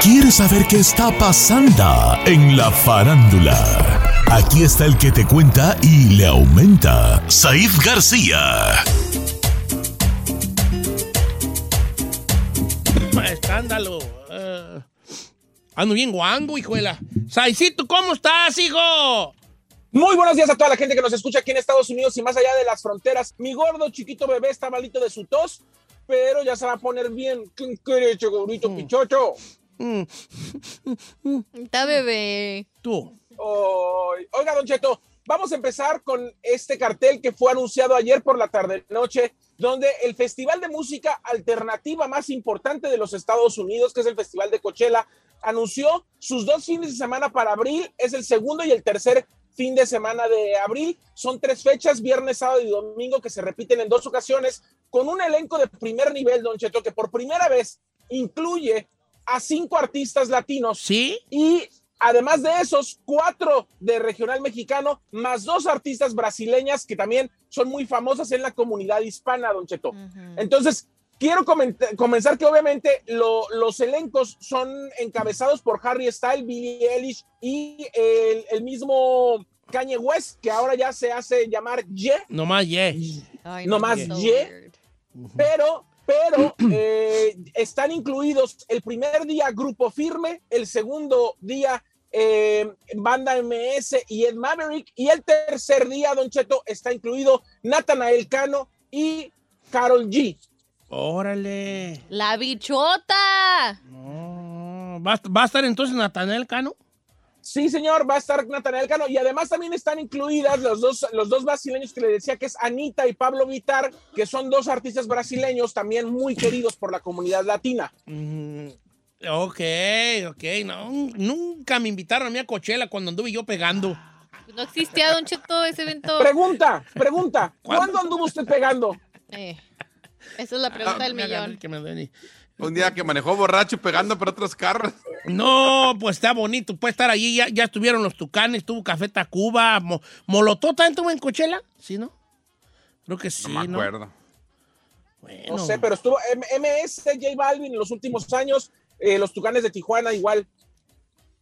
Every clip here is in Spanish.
¿Quieres saber qué está pasando en la farándula? Aquí está el que te cuenta y le aumenta, Saif García. Escándalo. Eh, ando bien guango, hijuela. Saicito, ¿cómo estás, hijo? Muy buenos días a toda la gente que nos escucha aquí en Estados Unidos y más allá de las fronteras. Mi gordo chiquito bebé está malito de su tos, pero ya se va a poner bien. ¿Quién quiere, gordito pichocho? Está bebé. Tú. Oiga, Don Cheto, vamos a empezar con este cartel que fue anunciado ayer por la tarde-noche, donde el festival de música alternativa más importante de los Estados Unidos, que es el Festival de Coachella, anunció sus dos fines de semana para abril. Es el segundo y el tercer fin de semana de abril. Son tres fechas, viernes, sábado y domingo, que se repiten en dos ocasiones, con un elenco de primer nivel, Don Cheto, que por primera vez incluye a cinco artistas latinos. ¿Sí? Y además de esos, cuatro de regional mexicano, más dos artistas brasileñas que también son muy famosas en la comunidad hispana, Don Cheto. Entonces, quiero comenzar que obviamente lo- los elencos son encabezados por Harry Styles, Billie Eilish y el, el mismo Kanye West, que ahora ya se hace llamar Ye, Nomás yeah. Ay, no más Ye, pero, pero eh, están incluidos el primer día Grupo Firme, el segundo día eh, Banda MS y Ed Maverick, y el tercer día, Don Cheto, está incluido Natanael Cano y Carol G. Órale. La bichota. No, ¿Va, va a estar entonces Natanel Cano? Sí, señor, va a estar Natanael Cano, y además también están incluidas los dos, los dos brasileños que le decía que es Anita y Pablo Vitar, que son dos artistas brasileños también muy queridos por la comunidad latina. Mm, ok, ok. No, nunca me invitaron a mí a Coachella cuando anduve yo pegando. No existía, Don Cheto, ese evento. Pregunta, pregunta, ¿Cuándo? ¿cuándo anduvo usted pegando? Eh, esa es la pregunta del el millón. que me. Un día que manejó borracho pegando por otros carros. No, pues está bonito. Puede estar allí. Ya, ya estuvieron los tucanes, estuvo Café Tacuba. Mo- ¿Molotov también estuvo en Coachella? ¿Sí, no? Creo que sí, No me ¿no? acuerdo. Bueno. No sé, pero estuvo M- MS, J Balvin en los últimos años, eh, los Tucanes de Tijuana igual,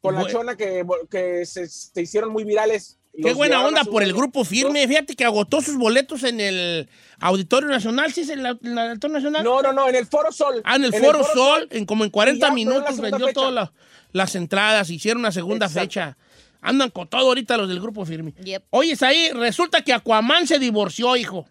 con la chona que, que se, se hicieron muy virales. Qué buena onda por el grupo firme. Fíjate que agotó sus boletos en el Auditorio Nacional. ¿Sí es el, el Auditorio Nacional? No, no, no, en el Foro Sol. Ah, en el Foro Sol, en como en Y 40 ya fue la minutos vendió fecha. todas la- las entradas, hicieron una segunda Exacto. fecha. Andan con todo ahorita los del grupo firme. Yep. Oye, ahí resulta que Aquaman se divorció, hijo.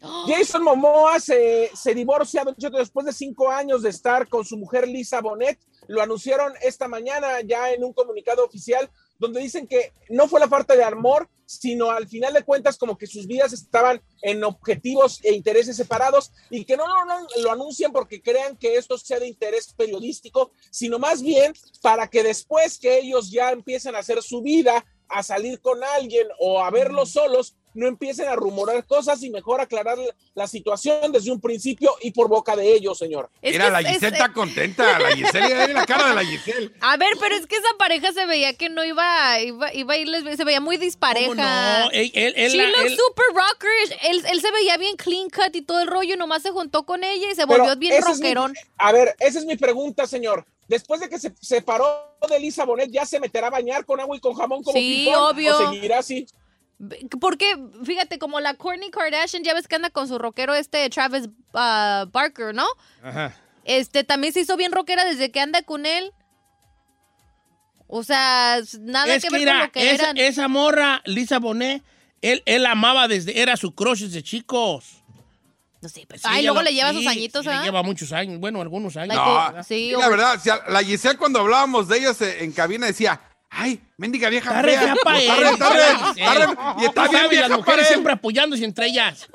Jason Momoa se, se divorcia después de cinco años de estar con su mujer Lisa Bonet. Lo anunciaron esta mañana ya en un comunicado oficial donde dicen que no fue la falta de amor, sino al final de cuentas como que sus vidas estaban en objetivos e intereses separados y que no, no, no lo anuncian porque crean que esto sea de interés periodístico, sino más bien para que después que ellos ya empiecen a hacer su vida, a salir con alguien o a verlos solos, no empiecen a rumorar cosas y mejor aclarar la situación desde un principio y por boca de ellos, señor. Es Mira, la Giselle es- está contenta. La Giselle, la cara de la Giselle. A ver, pero es que esa pareja se veía que no iba, iba, iba a irles, se veía muy dispareja. ¿Cómo no? Él, él- él- She looks super rockerish. Él, él se veía bien clean cut y todo el rollo, nomás se juntó con ella y se volvió bien mi- rockerón. a ver, esa es mi pregunta, señor. Después de que se separó de Lisa Bonet, ¿ya se meterá a bañar con agua y con jamón como Sí, obvio. ¿O seguirá así? Porque, fíjate, como la Kourtney Kardashian, ya ves que anda con su rockero este Travis ah, Barker, ¿no? Ajá. Este, también se hizo bien rockera desde que anda con él. O sea, nada es que que, ver con lo que esa, eran. esa morra, Lisa Bonet, él, él amaba desde, era su crush desde chicos. No sé, pues, Sí, Ay, luego la- le lleva sí, sus añitos, sí, le ¿ah? lleva muchos años, bueno, algunos años. No, sí, y la verdad, la Giselle cuando hablábamos de ellos eh, en cabina decía, ay, mendiga vieja Está re fea Está él, re- está re- está re- y está bien sabes, vieja las para mujeres él. siempre apoyándose entre ellas.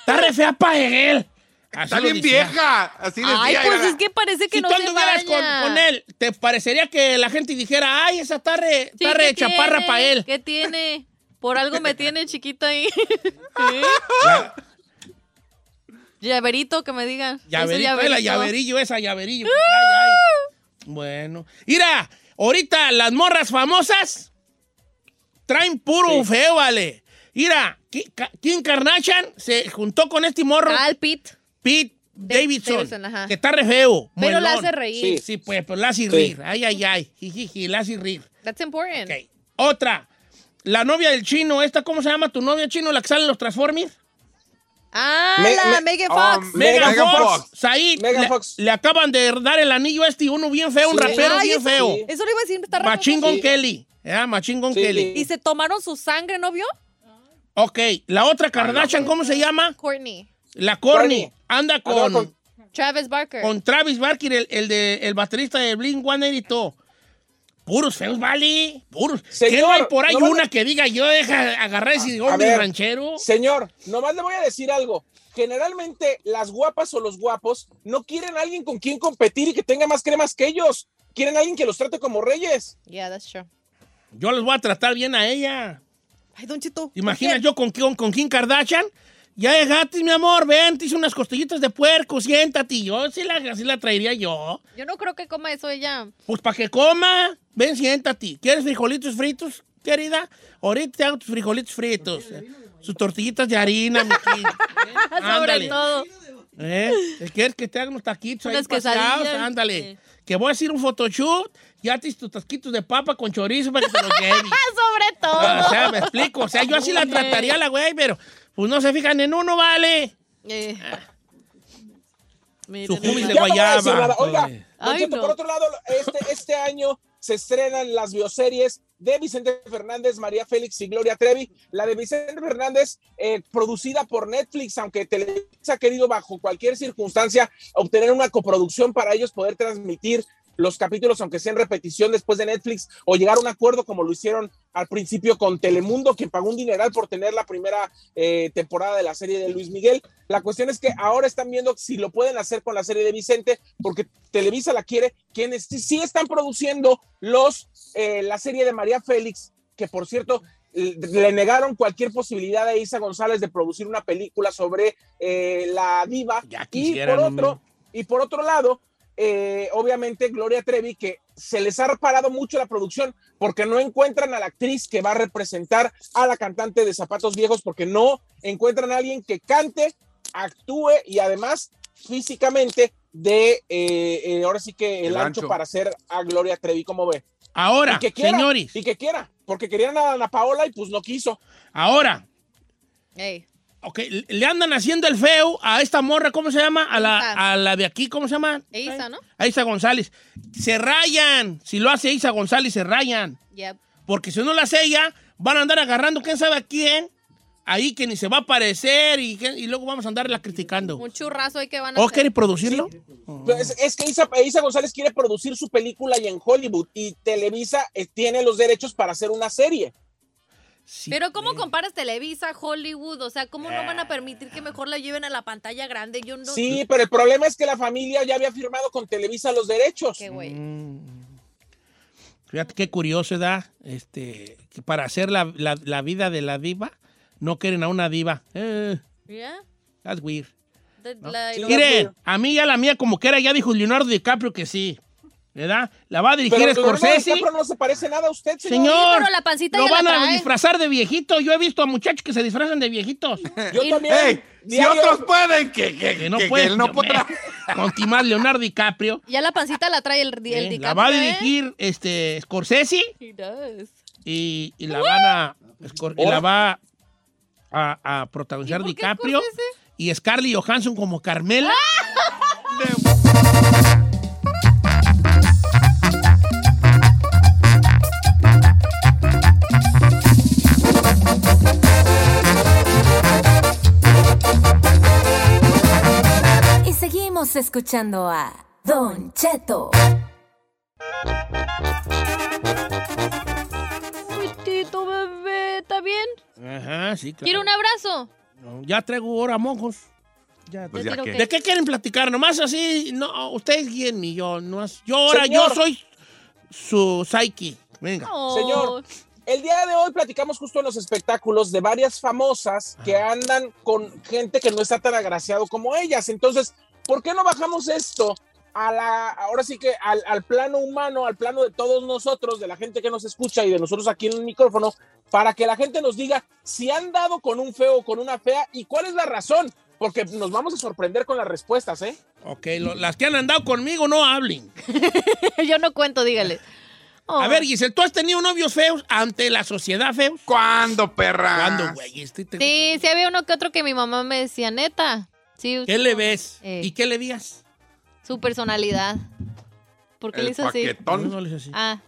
Está re fea pa' él. Así Está bien decía. vieja. Así decía. Ay, pues era- es que parece que Si no tú anduvieras con, con él, ¿te parecería que la gente dijera, ay, esa está re, Sí, ¿qué chaparra tiene? para él? ¿Qué tiene? Por algo me tiene chiquito ahí. ¿Eh? Llaverito, que me digan. Llaverito, la llaverillo, esa llaverillo. que trae ahí. Bueno. Mira, ahorita las morras famosas traen puro feo, vale. Mira, Kim Kardashian se juntó con este morro, Al Pit. Pete Davidson, Davidson, ajá. que está re feo. Pero la hace reír. Sí. Sí, pues, pero la hace rir. Ay, ay, ay. Jijiji, la hace rir. That's important. Ok. Otra. La novia del chino, esta, ¿cómo se llama tu novia chino? La que sale en los Transformers. Ah, Me- la me- Megan um, Fox. Me- Megan, Megan Fox. Fox. Said, Megan le, Fox. le acaban de dar el anillo este y uno bien feo, un rapero Ay, bien eso- feo. sí. Eso le iba a decir, está. Gun Sí. Kelly. Kelly. Y se tomaron su sangre, ¿no vio? Ok, la otra Kardashian, ¿cómo se llama? Courtney. La. Courtney. Anda con, con- Travis Barker. con Travis Barker, el, el de, el baterista de Blink 182. Puros feos, vale. Puros. ¿Qué Señor, no hay por ahí no una que diga yo deja agarrar ese A hombre ver, ranchero? Señor, nomás le voy a decir algo. Generalmente las guapas o los guapos no quieren a alguien con quien competir y que tenga más cremas que ellos. Quieren a alguien que los trate como reyes. Yeah, that's true. Yo les voy a tratar bien a ella. Ay, Don Chito. Imagina yo con, con, con Kim Kardashian. Ya llegaste, mi amor, ven, te hice unas costillitas de puerco, siéntate. Yo sí la, así la traería yo. Yo no creo que coma eso ella. Pues para que coma, ven, siéntate. ¿Quieres frijolitos fritos, querida? Ahorita te hago tus frijolitos fritos. Sus tortillitas de harina, mi. Sobre todo. ¿Eh? ¿Quieres que te haga unos taquitos ahí pasados? Ándale. Sí. Que voy a hacer un photoshoot. Ya te hice tus taquitos de papa con chorizo para que te los lleves. Sobre todo. O sea, me explico. O sea, yo así la trataría a la güey, pero pues no se fijan en uno, vale. Eh. Su Miren, jumis de Ya no voy a decir guayaba. nada. Oiga, Ay. No. por otro lado, este, este año se estrenan las bioseries de Vicente Fernández, María Félix y Gloria Trevi. La de Vicente Fernández, eh, producida por Netflix, aunque Televisa ha querido bajo cualquier circunstancia obtener una coproducción para ellos poder transmitir los capítulos, aunque sea en repetición después de Netflix, o llegar a un acuerdo como lo hicieron al principio con Telemundo, que pagó un dineral por tener la primera eh, temporada de la serie de Luis Miguel. La cuestión es que ahora están viendo si lo pueden hacer con la serie de Vicente, porque Televisa la quiere, quienes sí- están produciendo los, eh, la serie de María Félix, que por cierto le negaron cualquier posibilidad a Isa González de producir una película sobre eh, la diva. Ya y por otro, y por otro lado, eh, obviamente Gloria Trevi, que se les ha reparado mucho la producción porque no encuentran a la actriz que va a representar a la cantante de Zapatos Viejos, porque no encuentran a alguien que cante, actúe y además físicamente de, eh, eh, ahora sí que el, El ancho, ancho. para hacer a Gloria Trevi, como ve. Ahora, y que quiera, señores, y que quiera, porque querían a Ana Paola y pues no quiso. ahora, Ey. Ok, le andan haciendo el feo a esta morra, ¿cómo se llama? A la, a la de aquí, ¿cómo se llama? Isa, ¿no? A Isa González. Se rayan. Si lo hace Isa González, se rayan. Yep. Porque si no lo hace ella, van a andar agarrando quién sabe a quién. Ahí que ni se va a aparecer y, luego vamos a andarla criticando. Un churrazo ahí que van a ¿O hacer. quiere producirlo? Es que Isa, Isa González quiere producir su película y en Hollywood y Televisa eh, tiene los derechos para hacer una serie. Sí. Pero ¿cómo comparas Televisa, Hollywood? O sea, ¿cómo no van a permitir que mejor la lleven a la pantalla grande? Yo no... Sí, pero el problema es que la familia ya había firmado con Televisa los derechos. Qué güey. Mm. Fíjate qué curioso, ¿verdad? Este, que para hacer la, la- la vida de la diva, no quieren a una diva. Eh, Yeah. that's weird. The- la- Sí. lo- Miren, a mí ya la mía como que era, ya dijo Leonardo DiCaprio que sí. ¿Verdad? La va a dirigir Pero Scorsese. No se parece nada a usted, señor. Señor, pero la pancita lo ya la van a disfrazar de viejito. Yo he visto a muchachos que se disfrazan de viejitos. Yo también. Ey, si otros pueden, que, que, Que no que- que puede. él no pueda. Con Timás Leonardo DiCaprio. Ya la pancita la trae el, el ¿eh? DiCaprio, La va a ¿eh? dirigir este, Scorsese He does. y, y la van a. Scor- y la va a, a protagonizar ¿Y por qué DiCaprio y Scarlett Johansson como Carmela. ¡Ah! Y seguimos escuchando a Don Cheto. Uy, Tito, bebé, ¿está bien? Ajá, sí, claro. ¿Quiere un abrazo? No, ya traigo ahora mojos. Ya, Pues ya que- ¿De qué quieren platicar? Nomás así, no, ustedes guíen y yo, no es- yo ahora, Señor. yo soy su psyche. Venga. Oh. Señor. El día de hoy platicamos justo en los espectáculos de varias famosas que andan con gente que no está tan agraciado como ellas. Entonces, ¿por qué no bajamos esto a la, ahora sí que al, al plano humano, al plano de todos nosotros, de la gente que nos escucha y de nosotros aquí en el micrófono, para que la gente nos diga si han dado con un feo o con una fea y cuál es la razón? Porque nos vamos a sorprender con las respuestas, ¿eh? Ok, lo- las que han andado conmigo no hablen. Yo no cuento, dígale. Oh. A ver, Giselle, ¿tú has tenido novios feos ante la sociedad feos? ¿Cuándo, perra? ¿Cuándo, güey? Este te- Sí, sí había uno que otro que mi mamá me decía, neta. Sí, ¿Qué le ves? Eh. ¿Y qué le vías? Su personalidad. ¿Por qué le hizo así? paquetón. No le hice así. Ah,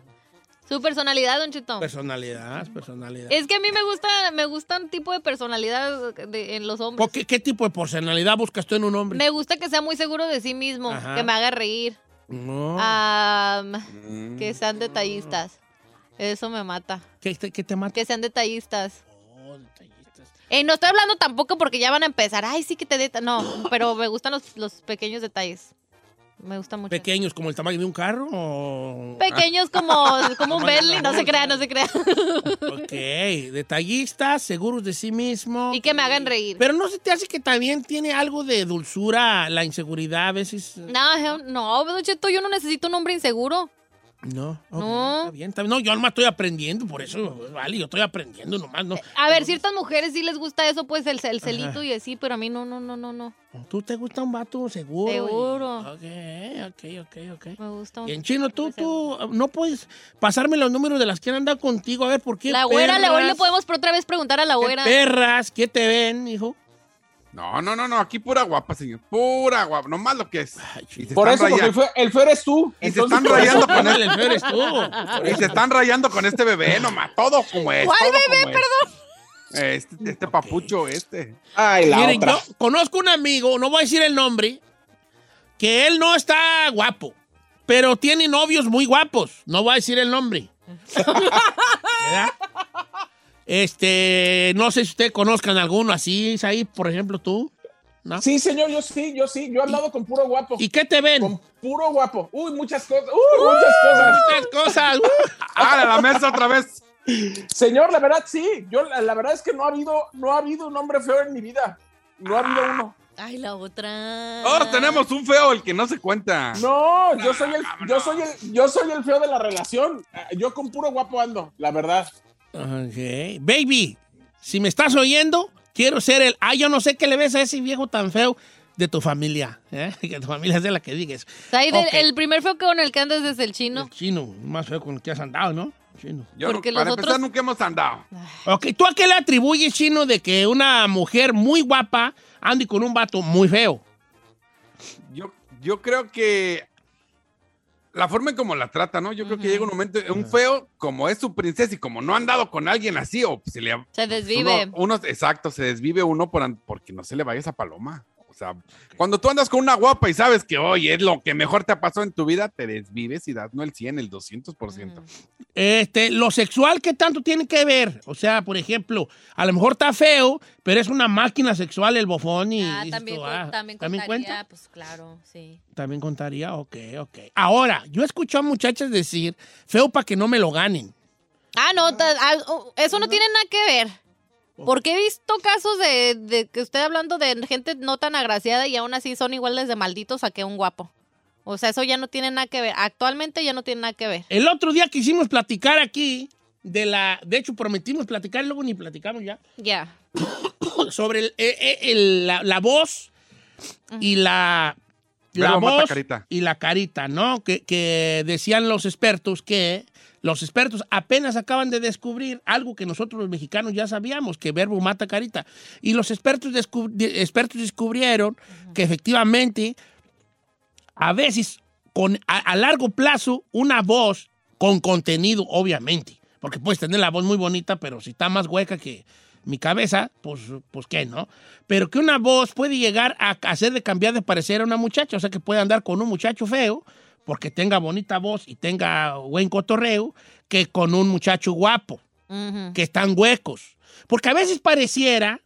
su personalidad, Don Chito. Personalidad, personalidad. Es que a mí me gusta, me gusta un tipo de personalidad de- en los hombres. ¿Por qué, qué tipo de personalidad buscas tú en un hombre? Me gusta que sea muy seguro de sí mismo, Ajá. que me haga reír, No. am, Mm. que sean detallistas. Eso me mata. ¿Qué, te- qué te mata? Que sean detallistas. Eh, no estoy hablando tampoco porque ya van a empezar. Ay, sí que te deta. No, pero me gustan los, los pequeños detalles. Me gusta mucho. ¿Pequeños como el tamaño de un carro? O... Pequeños como, como un Bentley, no se crea, no se crea. Ok, detallistas, seguros de sí mismo. Y que me hagan reír. Pero no se te hace que también tiene algo de dulzura la inseguridad a veces. No, no, yo no necesito un hombre inseguro. No, No. Está bien, está bien. No, yo nomás estoy aprendiendo, por eso, vale, yo estoy aprendiendo nomás, ¿no? A ver, ciertas mujeres sí les gusta eso, pues el, el celito y así, pero a mí no, no, no, no, no. ¿Tú te gusta un vato seguro? Seguro. Ok, ok, ok, ok. Me gusta un... Y en chino, tú, tú, no puedes pasarme los números de las que han andado contigo, a ver por qué. La güera, le- hoy le podemos por otra vez preguntar a la qué güera. perras, ¿qué te ven, hijo? No, no, no, no, aquí pura guapa, señor. Pura guapa, nomás lo que es. Por eso, porque el rayando, feo, el feo eres tú. Y se están rayando con este, el feo eres tú. y se están rayando con este bebé, nomás, todo como es. ¿Cuál todo bebé, como es. Este, este papucho, este. Ay, la Miren, otra. yo conozco un amigo, no voy a decir el nombre, que él no está guapo, pero tiene novios muy guapos. No voy a decir el nombre. ¿Verdad? Este, no sé si ustedes conozcan alguno así, ahí, por ejemplo, tú. ¿no? Sí, señor, yo sí, yo sí. Yo he hablado con puro guapo. ¿Y qué te ven? Con puro guapo. Uy, muchas cosas. Uy, muchas cosas. Muchas cosas. Uh. ¡Ah, a la mesa otra vez! Señor, la verdad sí. Yo la, la verdad es que no ha habido, no ha habido un hombre feo en mi vida. No ha habido uno. Ay, la otra. Todos tenemos un feo, el que no se cuenta. No, yo soy el, yo soy el, yo soy el feo de la relación. Yo con puro guapo ando, la verdad. Ok. Baby, si me estás oyendo, quiero ser el. Ah, yo no sé qué le ves a ese viejo tan feo de tu familia. ¿eh? Que tu familia sea la que digas. Ahí del- Ok. El primer feo con el que andas es el chino. El chino, más feo con el que has andado, ¿no? Chino. Yo, Porque para los empezar, otros- nunca hemos andado. Ok, ¿tú a qué le atribuyes, chino, de que una mujer muy guapa ande con un vato muy feo? Yo, yo creo que la forma en como la trata, ¿no? Yo creo que llega un momento, un feo, como es su princesa y como no ha andado con alguien así, o se le Se desvive. Uno, uno- exacto, se desvive uno por, porque no se le vaya esa paloma. O sea, cuando tú andas con una guapa y sabes que, oye, es lo que mejor te ha pasado en tu vida, te desvives y das no el 100, el 200%. Este, lo sexual, ¿qué tanto tiene que ver? O sea, por ejemplo, a lo mejor está feo, pero es una máquina sexual el bofón y... Ah, también, con- ah, también ¿también contaría, cuenta? pues claro, sí. También contaría, ok, ok. Ahora, yo escucho a muchachas decir, feo para que no me lo ganen. Ah, no, ah, oh, eso no tiene nada que ver. Porque he visto casos de, de que estoy hablando de gente no tan agraciada y aún así son iguales de malditos a que un guapo. O sea, eso ya no tiene nada que ver. Actualmente ya no tiene nada que ver. El otro día quisimos platicar aquí de la... De hecho, prometimos platicar y luego ni platicamos ya. Ya. sobre el- eh, eh, el- la, la voz y la, mata carita. y la carita, ¿no? Que, que decían los expertos que los expertos apenas acaban de descubrir algo que nosotros los mexicanos ya sabíamos, que verbo mata carita. Y los expertos, descub- de- expertos descubrieron que efectivamente a veces, con, a, a largo plazo, una voz con contenido, obviamente. Porque puedes tener la voz muy bonita, pero si está más hueca que mi cabeza, pues, pues qué, ¿no? Pero que una voz puede llegar a hacer de cambiar de parecer a una muchacha. O sea, que puede andar con un muchacho feo, porque tenga bonita voz y tenga buen cotorreo, que con un muchacho guapo que están huecos. Porque a veces pareciera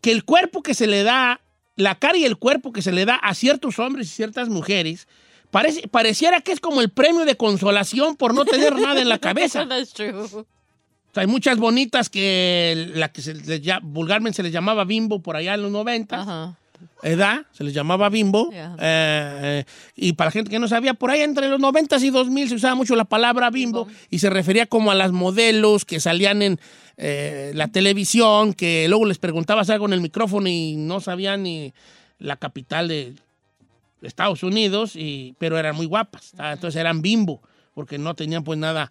que el cuerpo que se le da, la cara y el cuerpo que se le da a ciertos hombres y ciertas mujeres, parece, pareciera que es como el premio de consolación por no tener nada en la cabeza. That's true. O sea, hay muchas bonitas que la que se les lla- vulgarmente se les llamaba bimbo por allá en los 90, Ajá. ¿Edad? Se les llamaba bimbo. Yeah. Eh, eh, y para la gente que no sabía, por ahí entre los 90 y 2000 se usaba mucho la palabra bimbo, Bimbo. y se refería como a las modelos que salían en eh, la televisión, que luego les preguntabas algo en el micrófono y no sabían ni la capital de Estados Unidos, y, pero eran muy guapas. ah, Entonces eran bimbo, porque no tenían pues nada,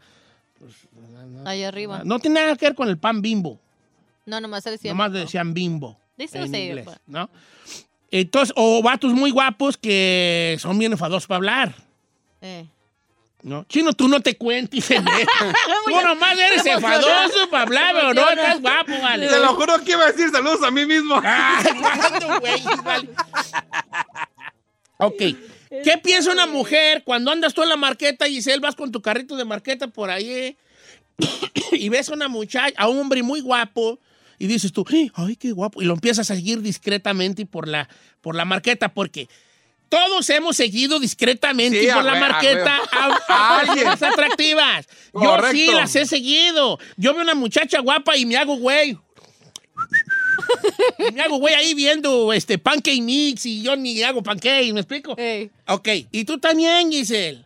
Ahí arriba. no tenía nada que ver con el pan bimbo. No, nomás decían bimbo. Dice en inglés, pues. ¿no? Entonces, o vatos muy guapos que son bien enfadosos para hablar, Eh. ¿no? Chino, tú no te cuentes en. Tú nomás eres enfadoso para hablar, pero no estás guapo, vale. Te lo juro que iba a decir saludos a mí mismo. Vale. Ok. ¿Qué piensa una mujer cuando andas tú en la marqueta, Giselle, vas con tu carrito de marqueta por ahí eh, y ves a una muchacha, a un hombre muy guapo y dices tú, ay, qué guapo, y lo empiezas a seguir discretamente y por la, por la marqueta, porque todos hemos seguido discretamente Sí, por la marqueta a, a A alguien. personas atractivas. Yo sí Correcto. las he seguido. Yo veo una muchacha guapa y me hago güey. Y me hago güey ahí viendo este pancake mix y yo ni hago pancake, ¿me explico? Ey. Ok, y tú también, Giselle.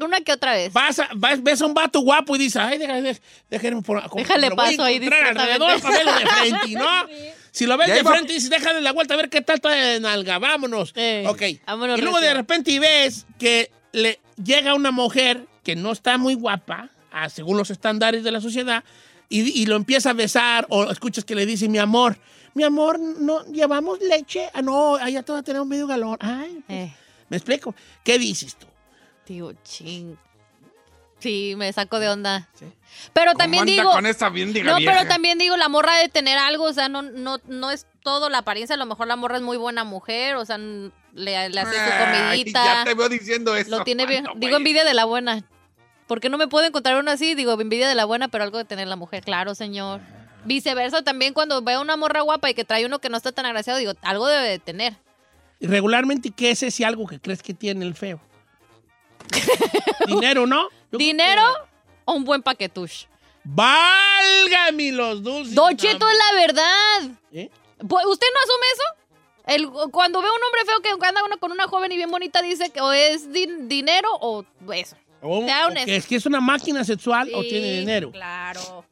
Una que otra vez. Vas a- vas- ves a un vato guapo y dices, ay, déjame, déjame por como- Déjale paso ahí alrededor para verlo de frente, ¿no? Si lo ves de va- frente y dices, déjale la vuelta a ver qué tal está de nalga, vámonos. Ey, ok. vámonos y luego de repente ves que le llega una mujer que no está muy guapa, ah, según los estándares de la sociedad, y, y lo empieza a besar, o escuchas que le dice, mi amor, mi amor, no llevamos leche. Ah, no, allá todavía tenemos medio galón. Ay, pues, Eh, ¿me explico? ¿Qué dices tú? Digo, ching. Sí, me saco de onda. Pero también ¿Cómo anda digo. con esa bien diga No, vieja? pero también digo, la morra de tener algo, o sea, no, no, no es todo la apariencia, a lo mejor la morra es muy buena mujer, o sea, le, le hace su Ay, comidita. Ya te veo diciendo eso. Lo tiene bien. ¿Cuándo, Digo envidia de la buena. ¿Por qué no me puedo encontrar una así? Digo, envidia de la buena, pero algo de tener la mujer. Claro, señor. Viceversa, también cuando veo una morra guapa y que trae uno que no está tan agraciado, digo, algo debe de tener. Y regularmente, ¿qué es ese algo que crees que tiene el feo? Dinero, ¿no? Yo ¿Dinero o un buen paquetush? que- ¡Válgame los dulces! Don Cheto es la verdad. ¿Eh? Pues, ¿Usted no asume eso? El, cuando ve a un hombre feo que anda uno con una joven y bien bonita, dice que o es din- dinero o eso. O, que es que es una máquina sexual o tiene dinero. Claro.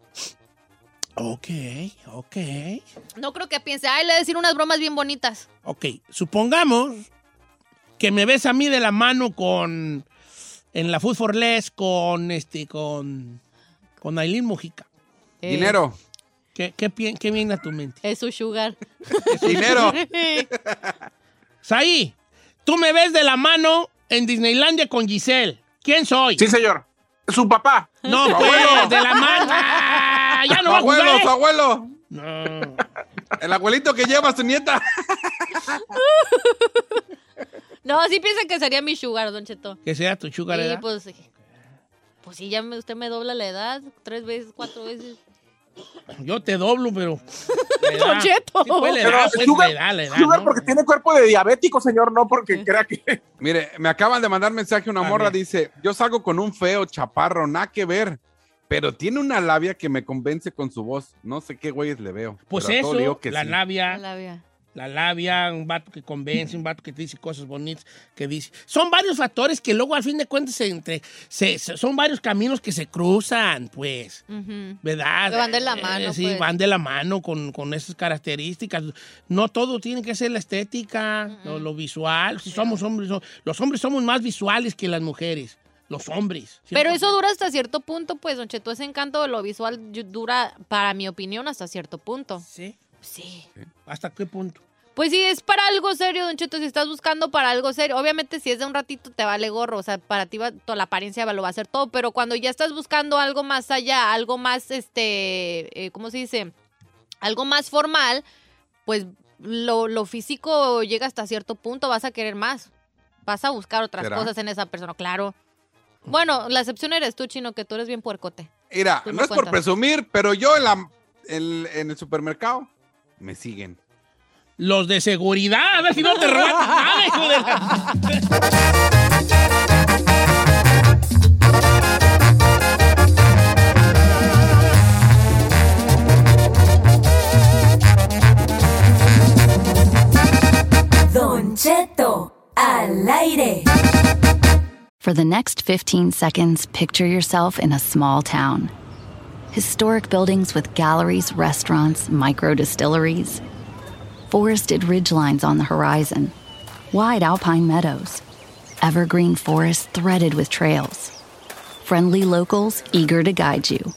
Ok, ok. No creo que piense, ay, le voy a decir unas bromas bien bonitas. Ok, supongamos que me ves a mí de la mano con. En la Food for Less con este. con. con Aileen Mujica. Eh, Dinero. ¿Qué, qué, qué viene a tu mente? Es su sugar. Dinero. Saí, tú me ves de la mano en Disneylandia con Giselle. ¿Quién soy? Sí, señor. Su papá. No, Su pues, abuelo. de la mano. ¡Ah! ya Su no va a jugar. abuelo, ¿eh? su abuelo. No. El abuelito que lleva a su nieta. No, sí piensa que sería mi sugar, Don Cheto. Que sea tu sugar, Sí, ¿verdad? pues, sí. pues sí, ya me- usted me dobla la edad, tres veces, cuatro veces. Yo te doblo, pero. Don Cheto. Sí, pues, la Pero edad, pues, sugar, la edad, la edad, sugar ¿no? porque tiene cuerpo de diabético, señor, no porque crea que... Mire, me acaban de mandar mensaje una A morra, ver. dice, yo salgo con un feo chaparro, nada que ver, pero tiene una labia que me convence con su voz. No sé qué güeyes le veo. Pues pero a todo le eso, que la sí. labia, la vida. La labia, un vato que convence, un vato que te dice cosas bonitas, que dice. Son varios factores que luego al fin de cuentas se entre, se- se- son varios caminos que se cruzan, pues. Ujú. ¿Verdad? Que van de la Eh, mano, sí, pues. van de la mano con, con esas características. No todo tiene que ser la estética, lo, lo visual. Si somos hombres, los hombres somos más visuales que las mujeres. Los hombres. Pero 100%. eso dura hasta cierto punto, pues, Don Cheto, ese encanto de lo visual dura, para mi opinión, hasta cierto punto. Sí. Sí. ¿Hasta qué punto? Pues sí, es para algo serio, Don Cheto, si estás buscando para algo serio. Obviamente, si es de un ratito, te vale gorro. O sea, para ti va- toda la apariencia lo va a hacer todo. Pero cuando ya estás buscando algo más allá, algo más, este, eh, ¿cómo se dice? Algo más formal, pues lo, lo físico llega hasta cierto punto. Vas a querer más. Vas a buscar otras ¿Será? cosas en esa persona, claro. Bueno, la excepción eres tú, Chino, que tú eres bien puercote. Mira, no es por presumir, pero yo en, la, en, en el supermercado me siguen. Los de seguridad, a ver si no te roban nada, hijo de la- Don Cheto al aire. For the next 15 seconds, picture yourself in a small town. Historic buildings with galleries, restaurants, micro distilleries. Forested ridgelines on the horizon. Wide alpine meadows. Evergreen forests threaded with trails. Friendly locals eager to guide you.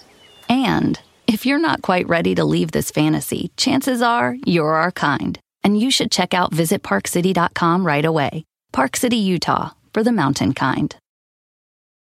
And if you're not quite ready to leave this fantasy, chances are you're our kind. And you should check out visitparkcity.com right away. Park City, Utah, for the mountain kind.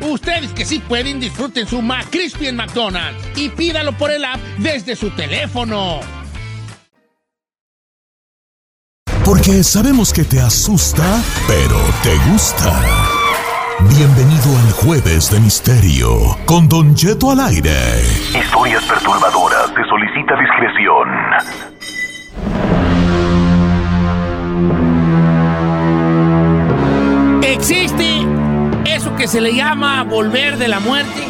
Ustedes que sí pueden, disfruten su McCrispy en McDonald's y pídalo por el app desde su teléfono. Porque sabemos que te asusta, pero te gusta. Bienvenido al Jueves de Misterio con Don Cheto al aire. Historias perturbadoras. Se solicita discreción. Existe que se le llama volver de la muerte.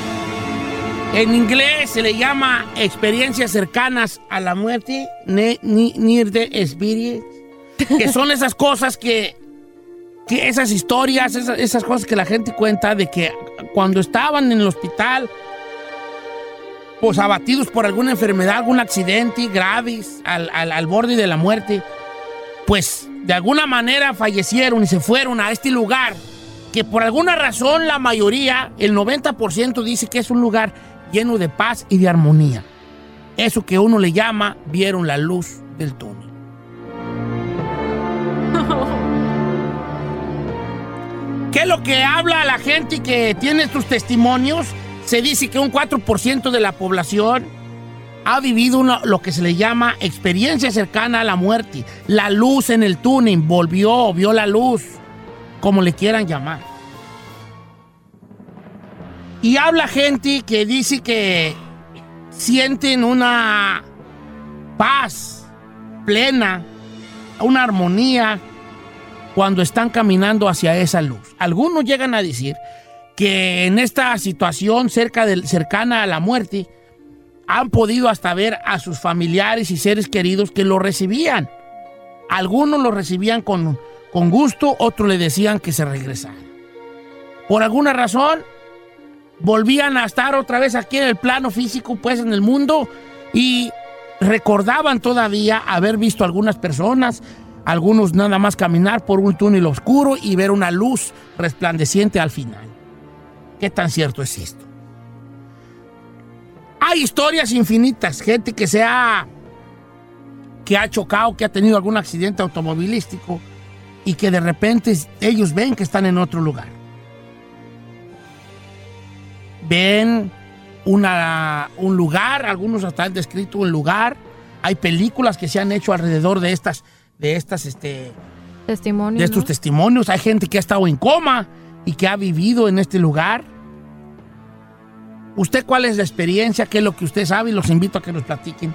En inglés se le llama experiencias cercanas a la muerte, near the experience, que son esas cosas que, que esas historias, esas, esas cosas que la gente cuenta de que cuando estaban en el hospital, pues abatidos por alguna enfermedad, algún accidente graves, al, al- al borde de la muerte, pues de alguna manera fallecieron y se fueron a este lugar que por alguna razón la mayoría, el 90% dice que es un lugar lleno de paz y de armonía. Eso que uno le llama vieron la luz del túnel. ¿Qué es lo que habla la gente que tiene estos testimonios? Se dice que un 4% de la población ha vivido una- lo que se le llama experiencia cercana a la muerte. La luz en el túnel, volvió, vio la luz, como le quieran llamar. Y habla gente que dice que sienten una paz plena una armonía cuando están caminando hacia esa luz. Algunos llegan a decir que en esta situación cerca cercana a la muerte han podido hasta ver a sus familiares y seres queridos que lo recibían. Algunos lo recibían con, con gusto, otros le decían que se regresara. Por alguna razón, volvían a estar otra vez aquí en el plano físico, pues en el mundo, y recordaban todavía haber visto algunas personas, algunos nada más caminar por un túnel oscuro y ver una luz resplandeciente al final. ¿Qué tan cierto es esto? Hay historias infinitas, gente que se ha que ha chocado, que ha tenido algún accidente automovilístico y que de repente ellos ven que están en otro lugar. Ven una, un lugar, algunos hasta han descrito un lugar. Hay películas que se han hecho alrededor de estas, de estas, este, Testimonio. de estos testimonios. Hay gente que ha estado en coma y que ha vivido en este lugar. ¿Usted cuál es la experiencia? ¿Qué es lo que usted sabe? Y los invito a que nos platiquen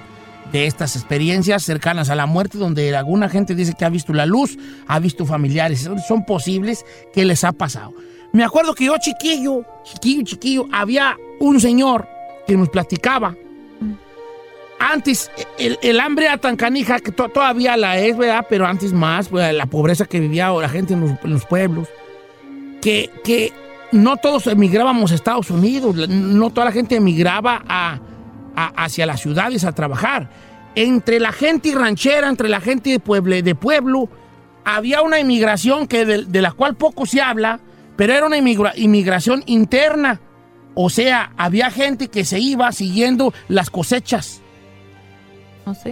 de estas experiencias cercanas a la muerte, donde alguna gente dice que ha visto la luz, ha visto familiares. Son- posibles que les ha pasado. Me acuerdo que yo chiquillo, chiquillo, chiquillo, había un señor que nos platicaba. Antes, el, hambre era tan canija que to- todavía la es, ¿verdad? Pero antes más, la pobreza que vivía la gente en los, pueblos, que, que no todos emigrábamos a Estados Unidos, no toda la gente emigraba a, a- hacia las ciudades a trabajar. Entre la gente ranchera, entre la gente de, pueble, de pueblo, había una inmigración que de, de la cual poco se habla, pero era una inmigra- inmigración interna. O sea, había gente que se iba siguiendo las cosechas.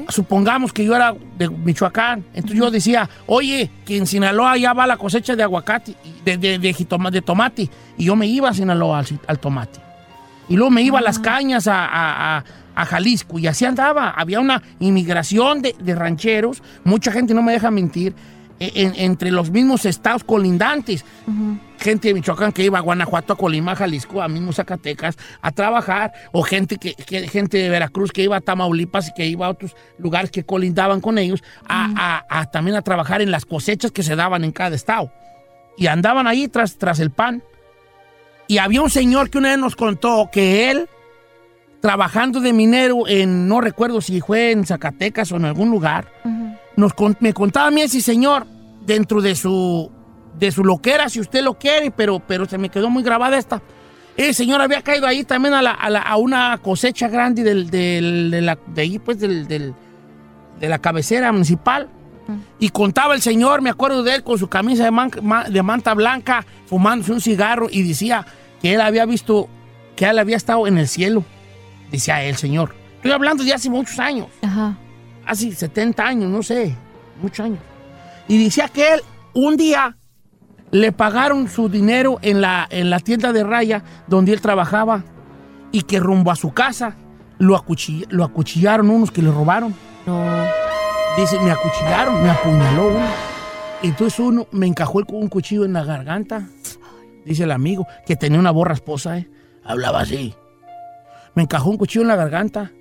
Supongamos que yo era de Michoacán, entonces yo decía, oye, que en Sinaloa ya va la cosecha de aguacate, de, de, de jitoma- de tomate, y yo me iba a Sinaloa al, al tomate. Y luego me iba a las cañas a, a- a- a Jalisco, y así andaba. Había una inmigración de, de rancheros, mucha gente, no me deja mentir, e- en- entre los mismos estados colindantes gente de Michoacán que iba a Guanajuato, a Colima, a Jalisco, a mismo Zacatecas a trabajar, o gente que, que- gente de Veracruz que iba a Tamaulipas y que iba a otros lugares que colindaban con ellos, a, a- a también a trabajar en las cosechas que se daban en cada estado. Y andaban ahí tras, tras el pan. Y había un señor que una vez nos contó que él, trabajando de minero en, no recuerdo si fue en Zacatecas o en algún lugar, nos con- me contaba a mí ese señor dentro de su de su loquera, si usted lo quiere, pero, pero se me quedó muy grabada esta. El señor había caído ahí también a, la- a la- a una cosecha grande del, del- de, la, de ahí, pues, del, del- de la cabecera municipal. Y contaba el señor, me acuerdo de él, con su camisa de, man- ma- de manta blanca, fumándose un cigarro, y decía que él había visto, que él había estado en el cielo. Decía el señor. Estoy hablando de hace muchos años Ajá. hace 70 años, no sé, muchos años. Y decía que él un día le pagaron su dinero en la, en la tienda de raya donde él trabajaba y que rumbo a su casa lo, acuchill- lo acuchillaron unos que le robaron. No. Dice, me acuchillaron, me apuñaló uno. Entonces uno me encajó el- un cuchillo en la garganta. Dice el amigo, que tenía una borra esposa, ¿eh? Hablaba así. Me encajó un cuchillo en la garganta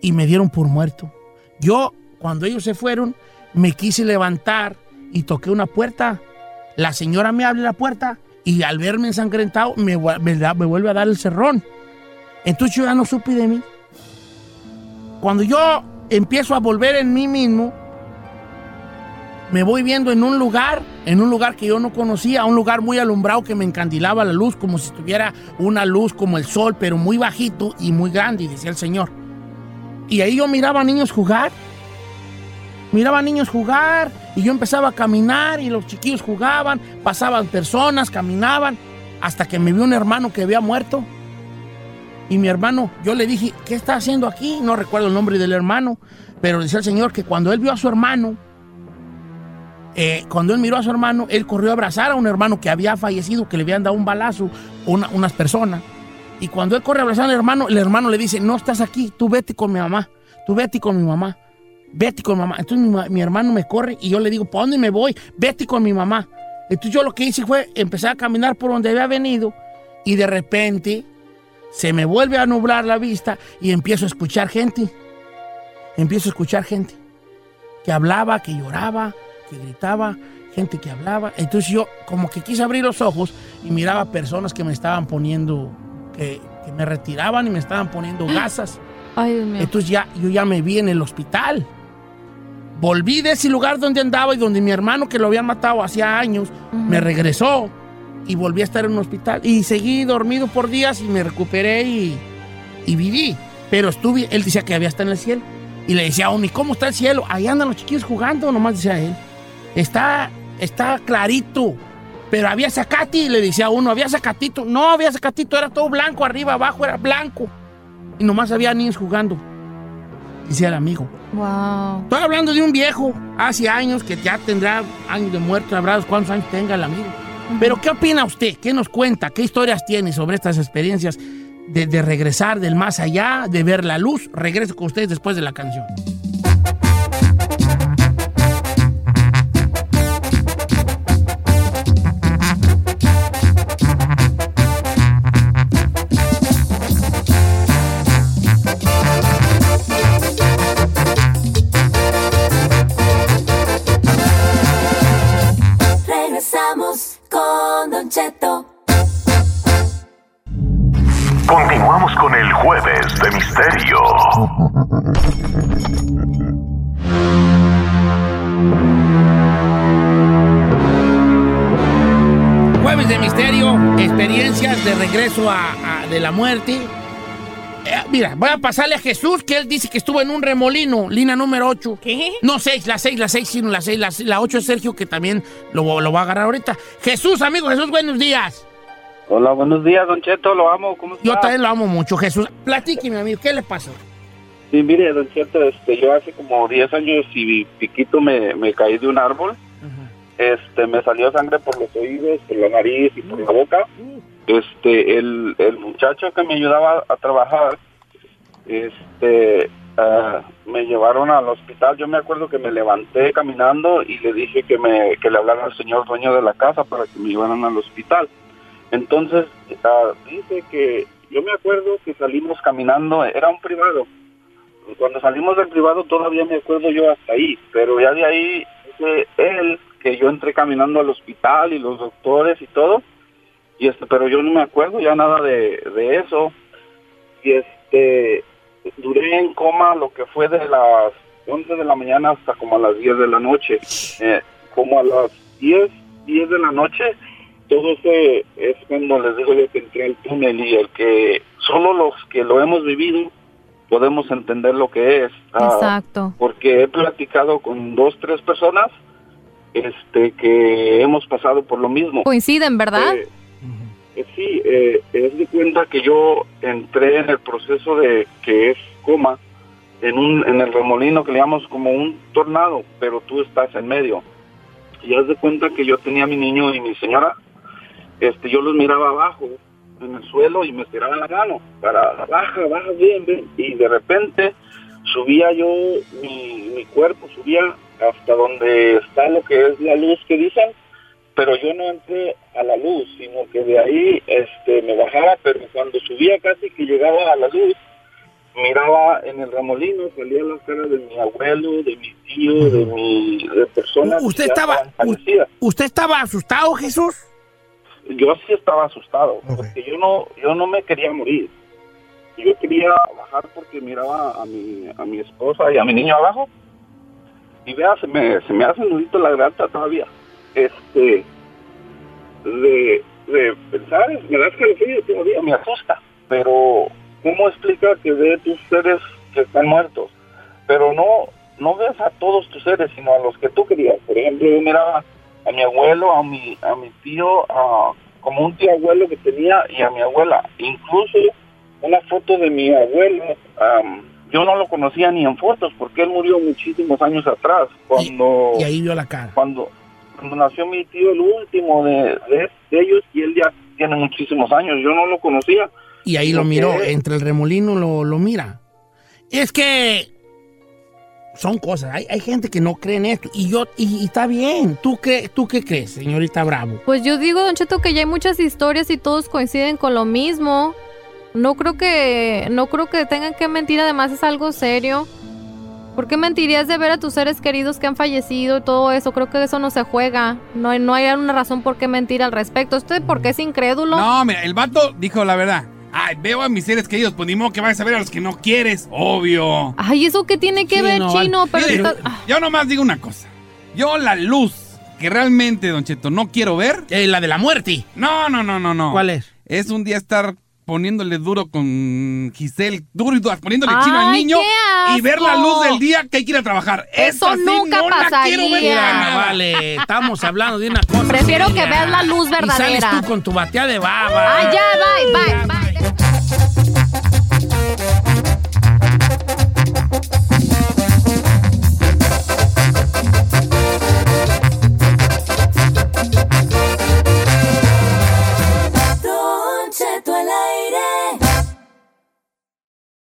y me dieron por muerto. Yo, cuando ellos se fueron, me quise levantar y toqué una puerta. La señora me abre la puerta y al verme ensangrentado me, me vuelve a dar el cerrón. Entonces yo ya no supe de mí. Cuando yo empiezo a volver en mí mismo, me voy viendo en un lugar, en un lugar que yo no conocía, un lugar muy alumbrado que me encandilaba la luz, como si tuviera una luz como el sol, pero muy bajito y muy grande, decía el Señor. Y ahí yo miraba a niños jugar, miraba a niños jugar, y yo empezaba a caminar, y los chiquillos jugaban, pasaban personas, caminaban, hasta que me vio un hermano que había muerto. Y mi hermano, yo le dije, ¿qué está haciendo aquí? No recuerdo el nombre del hermano, pero decía el Señor que cuando él vio a su hermano, eh, cuando él miró a su hermano, él corrió a abrazar a un hermano que había fallecido, que le habían dado un balazo, una- unas personas. Y cuando él corre a abrazar al hermano, el hermano le dice, no estás aquí, tú vete con mi mamá, tú vete con mi mamá, vete con mamá. Entonces mi, mi hermano me corre y yo le digo, ¿para dónde me voy? Vete con mi mamá. Entonces yo lo que hice fue empezar a caminar por donde había venido y de repente se me vuelve a nublar la vista y empiezo a escuchar gente. Empiezo a escuchar gente que hablaba, que lloraba, que gritaba, gente que hablaba. Entonces yo como que quise abrir los ojos y miraba personas que me estaban poniendo, que, que me retiraban y me estaban poniendo gasas. Ay, Dios mío. Entonces ya, yo ya me vi en el hospital. Volví de ese lugar donde andaba y donde mi hermano que lo habían matado hacía años me regresó y volví a estar en un hospital. Y seguí dormido por días y me recuperé y, y viví. Pero estuve, él decía que había estado en el cielo. Y le decía a ¿y cómo está el cielo? Ahí andan los chiquillos jugando, nomás decía él. Está, está clarito. Pero había zacati, le decía a uno, había zacatito. No había zacatito, era todo blanco, arriba, abajo era blanco. Y nomás había niños jugando. Decía el amigo. Wow. Estoy hablando de un viejo hace años que ya tendrá años de muerto, sabrá cuántos años tenga el amigo. Pero ¿qué opina usted? ¿Qué nos cuenta? ¿Qué historias tiene sobre estas experiencias de, de regresar del más allá, de ver la luz? Regreso con ustedes después de la canción. De regreso a, a- de la muerte. Eh, mira, voy a pasarle a Jesús, que él dice que estuvo en un remolino, línea número 8. ¿Qué? No, 6, la 6, la 6, sí, no, la 6, la, la 8 es Sergio, que también lo, lo va a agarrar ahorita. Jesús, amigo, Jesús, buenos días. Hola, buenos días, Don Cheto, lo amo, ¿cómo está? Yo también lo amo mucho, Jesús. Platíqueme, amigo, ¿qué le pasó? Sí, mire, Don Cheto, este, yo hace como 10 años y piquito me, me caí de un árbol, este, me salió sangre por los oídos, por la nariz y por la boca. Este, el, el muchacho que me ayudaba a trabajar, este, ah, me llevaron al hospital. Yo me acuerdo que me levanté caminando y le dije que me, que le hablara al señor dueño de la casa para que me llevaran al hospital. Entonces, ah, dice que yo me acuerdo que salimos caminando, era un privado. Cuando salimos del privado todavía me acuerdo yo hasta ahí, pero ya de ahí dice él que yo entré caminando al hospital y los doctores y todo, y este, pero yo no me acuerdo ya nada de, de eso. Y este, duré en coma lo que fue de las 11 de la mañana hasta como a las 10 de la noche. Eh, como a las 10, 10 de la noche, todo ese es cuando les digo yo que entré al túnel y el que solo los que lo hemos vivido podemos entender lo que es. Ah, Exacto. Porque he platicado con dos, tres personas este que hemos pasado por lo mismo. Coinciden, ¿verdad? Eh, eh, sí, eh, es de cuenta que yo entré en el proceso de que es coma en un en el remolino que le llamamos como un tornado, pero tú estás en medio. Y haz de cuenta que yo tenía a mi niño y mi señora, este, yo los miraba abajo en el suelo y me estiraban la mano para baja, baja bien, bien. Y de repente subía yo mi, mi cuerpo, subía hasta donde está lo que es la luz que dicen, pero yo no entré a la luz, sino que de ahí este, me bajaba, pero cuando subía casi que llegaba a la luz, miraba en el remolino, salía la cara de mi abuelo, de mi tío, de mi de personas. ¿Usted que estaba. ¿Usted estaba asustado, Jesús? Yo sí estaba asustado, porque yo no, yo no me quería morir. Yo quería bajar porque miraba a mi, a mi esposa y a mi niño abajo. Y vea, se me, se me hace nudito la garganta todavía. Este, de, de pensar, me da escalofrío todavía, me asusta. Pero, ¿cómo explica que ve tus seres que están muertos? Pero no, no ves a todos tus seres, sino a los que tú querías. Por ejemplo, yo miraba a mi abuelo, a mi, a mi tío, a, como un tío abuelo que tenía y a mi abuela. Incluso una foto de mi abuelo, am, yo no lo conocía ni en fotos porque él murió muchísimos años atrás. Cuando, Y ahí vio la cara. cuando, cuando nació mi tío, el último de, de, de ellos, y él ya tiene muchísimos años, yo no lo conocía. Y ahí lo miró, entre el remolino lo, lo mira. Es que son cosas, hay, hay gente que no cree en esto. Y yo, y, y está bien. ¿Tú, cre- ¿Tú qué crees, señorita Bravo? Pues yo digo, Don Cheto, que ya hay muchas historias y todos coinciden con lo mismo. No creo que, no creo que tengan que mentir, además es algo serio. ¿Por qué mentirías de ver a tus seres queridos que han fallecido y todo eso? Creo que eso no se juega. No hay, no hay una razón por qué mentir al respecto. ¿Usted por qué es incrédulo? No, mira, el vato dijo la verdad. Ay, veo a mis seres queridos, pues ni modo que vayas a ver a los que no quieres, obvio. Ay, ¿eso qué tiene que Sí, ver, no, chino? Pero Mire, está- yo nomás digo una cosa. Yo la luz que realmente, Don Cheto, no quiero ver. Eh, la de la muerte. No, no, no, no, no. ¿Cuál es? Es un día estar poniéndole duro con Giselle, duro y duro, poniéndole chino al Ay, niño y ver la luz del día que hay que ir a trabajar. Eso Esa sí nunca no la quiero ver pasaría. Mira, nada. vale, estamos hablando de una cosa. Prefiero seria. que veas la luz Y verdadera. sales tú con tu batea de baba. Ah, ya, bye, bye, bye. Don